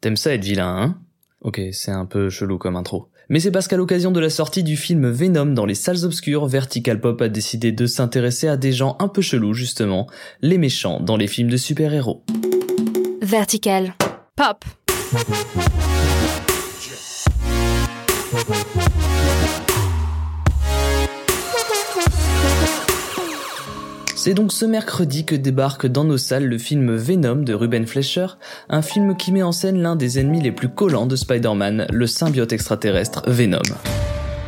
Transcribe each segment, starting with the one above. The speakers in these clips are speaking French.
T'aimes ça être vilain, hein? Ok, c'est un peu chelou comme intro. Mais c'est parce qu'à l'occasion de la sortie du film Venom dans les salles obscures, Vertical Pop a décidé de s'intéresser à des gens un peu chelous justement, les méchants dans les films de super-héros. Vertical Pop. C'est donc ce mercredi que débarque dans nos salles le film Venom de Ruben Fleischer, un film qui met en scène l'un des ennemis les plus collants de Spider-Man, le symbiote extraterrestre Venom.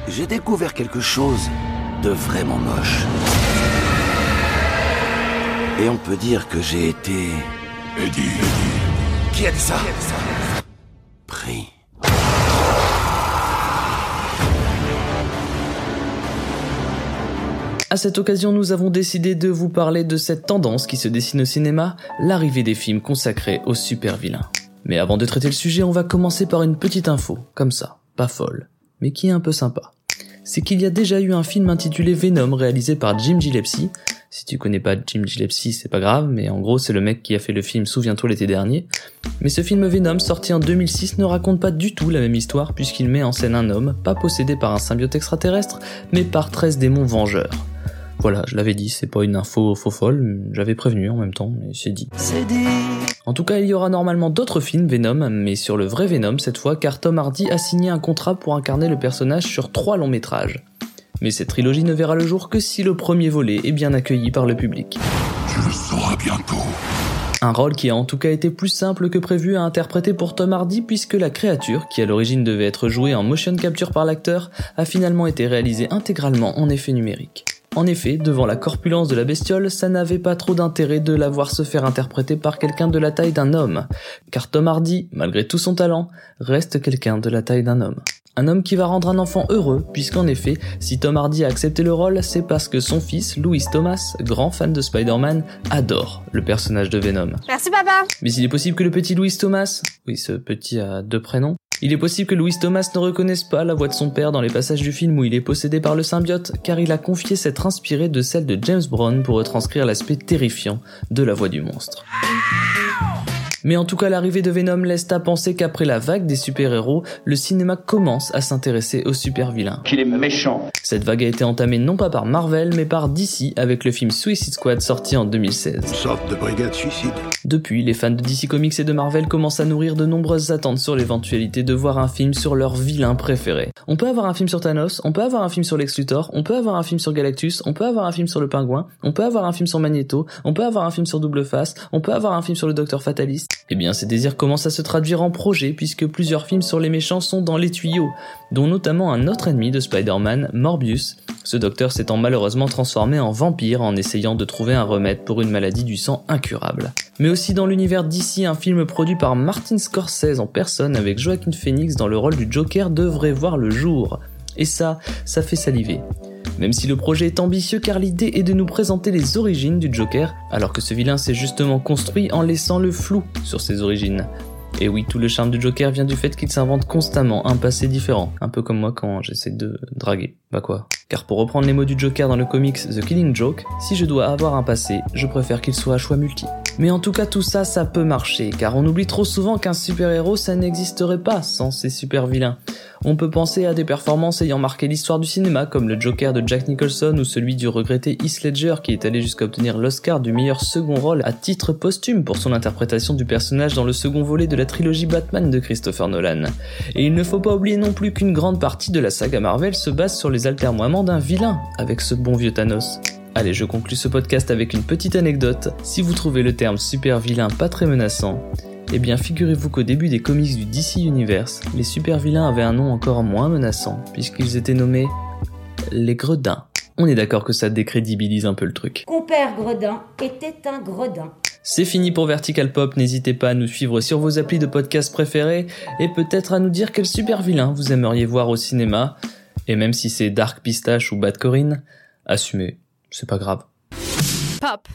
J'ai découvert quelque chose de vraiment moche. Et on peut dire que j'ai été... Eddie. Qui a dit ça? Pris. À cette occasion, nous avons décidé de vous parler de cette tendance qui se dessine au cinéma, l'arrivée des films consacrés aux super vilains. Mais avant de traiter le sujet, on va commencer par une petite info, comme ça, pas folle, mais qui est un peu sympa. C'est qu'il y a déjà eu un film intitulé Venom réalisé par Jim Gillespie. Si tu connais pas Jim Gillespie, c'est pas grave, mais en gros, c'est le mec qui a fait le film Souviens-toi l'été dernier. Mais ce film Venom, sorti en 2006, ne raconte pas du tout la même histoire puisqu'il met en scène un homme, pas possédé par un symbiote extraterrestre, mais par 13 démons vengeurs. Voilà, je l'avais dit, c'est pas une info faux folle, j'avais prévenu en même temps, mais c'est dit. C'est dit. En tout cas, il y aura normalement d'autres films Venom, mais sur le vrai Venom cette fois, car Tom Hardy a signé un contrat pour incarner le personnage sur trois longs métrages. Mais cette trilogie ne verra le jour que si le premier volet est bien accueilli par le public. Tu le sauras bientôt. Un rôle qui a en tout cas été plus simple que prévu à interpréter pour Tom Hardy puisque la créature, qui à l'origine devait être jouée en motion capture par l'acteur, a finalement été réalisée intégralement en effet numérique. En effet, devant la corpulence de la bestiole, ça n'avait pas trop d'intérêt de la voir se faire interpréter par quelqu'un de la taille d'un homme, car Tom Hardy, malgré tout son talent, reste quelqu'un de la taille d'un homme. Un homme qui va rendre un enfant heureux, puisqu'en effet, si Tom Hardy a accepté le rôle, c'est parce que son fils, Louis Thomas, grand fan de Spider-Man, adore le personnage de Venom. Merci papa. Mais il est possible que le petit Louis Thomas, oui ce petit a deux prénoms, il est possible que Louis Thomas ne reconnaisse pas la voix de son père dans les passages du film où il est possédé par le symbiote, car il a confié s'être inspiré de celle de James Brown pour retranscrire l'aspect terrifiant de la voix du monstre. Mais en tout cas, l'arrivée de Venom laisse à penser qu'après la vague des super-héros, le cinéma commence à s'intéresser aux super-vilains. Qu'il est méchant. Cette vague a été entamée non pas par Marvel, mais par DC avec le film Suicide Squad sorti en 2016. Une sorte de brigade suicide. Depuis, les fans de DC Comics et de Marvel commencent à nourrir de nombreuses attentes sur l'éventualité de voir un film sur leur vilain préféré. On peut avoir un film sur Thanos, on peut avoir un film sur Lex Luthor, on peut avoir un film sur Galactus, on peut avoir un film sur le Pingouin, on peut avoir un film sur Magneto, on peut avoir un film sur Double Face, on peut avoir un film sur le Docteur Fataliste. Eh bien, ces désirs commencent à se traduire en projets puisque plusieurs films sur les méchants sont dans les tuyaux, dont notamment un autre ennemi de Spider-Man, Morbius, ce docteur s'étant malheureusement transformé en vampire en essayant de trouver un remède pour une maladie du sang incurable. Mais aussi dans l'univers d'ici, un film produit par Martin Scorsese en personne avec Joaquin Phoenix dans le rôle du Joker devrait voir le jour. Et ça, ça fait saliver. Même si le projet est ambitieux car l'idée est de nous présenter les origines du Joker, alors que ce vilain s'est justement construit en laissant le flou sur ses origines. Et oui, tout le charme du Joker vient du fait qu'il s'invente constamment un passé différent, un peu comme moi quand j'essaie de draguer. Bah quoi Car pour reprendre les mots du Joker dans le comics The Killing Joke, si je dois avoir un passé, je préfère qu'il soit à choix multi. Mais en tout cas, tout ça, ça peut marcher, car on oublie trop souvent qu'un super-héros, ça n'existerait pas sans ses super-vilains. On peut penser à des performances ayant marqué l'histoire du cinéma, comme le Joker de Jack Nicholson ou celui du regretté Heath Ledger qui est allé jusqu'à obtenir l'Oscar du meilleur second rôle à titre posthume pour son interprétation du personnage dans le second volet de la trilogie Batman de Christopher Nolan. Et il ne faut pas oublier non plus qu'une grande partie de la saga Marvel se base sur les altermoiements d'un vilain, avec ce bon vieux Thanos. Allez, je conclus ce podcast avec une petite anecdote. Si vous trouvez le terme super vilain pas très menaçant, eh bien figurez-vous qu'au début des comics du DC Universe, les super vilains avaient un nom encore moins menaçant, puisqu'ils étaient nommés les Gredins. On est d'accord que ça décrédibilise un peu le truc. Compère Gredin était un gredin. C'est fini pour Vertical Pop, n'hésitez pas à nous suivre sur vos applis de podcast préférés et peut-être à nous dire quel super vilain vous aimeriez voir au cinéma. Et même si c'est Dark Pistache ou Bad Corinne, assumez, c'est pas grave. Pop.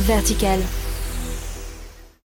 Vertical.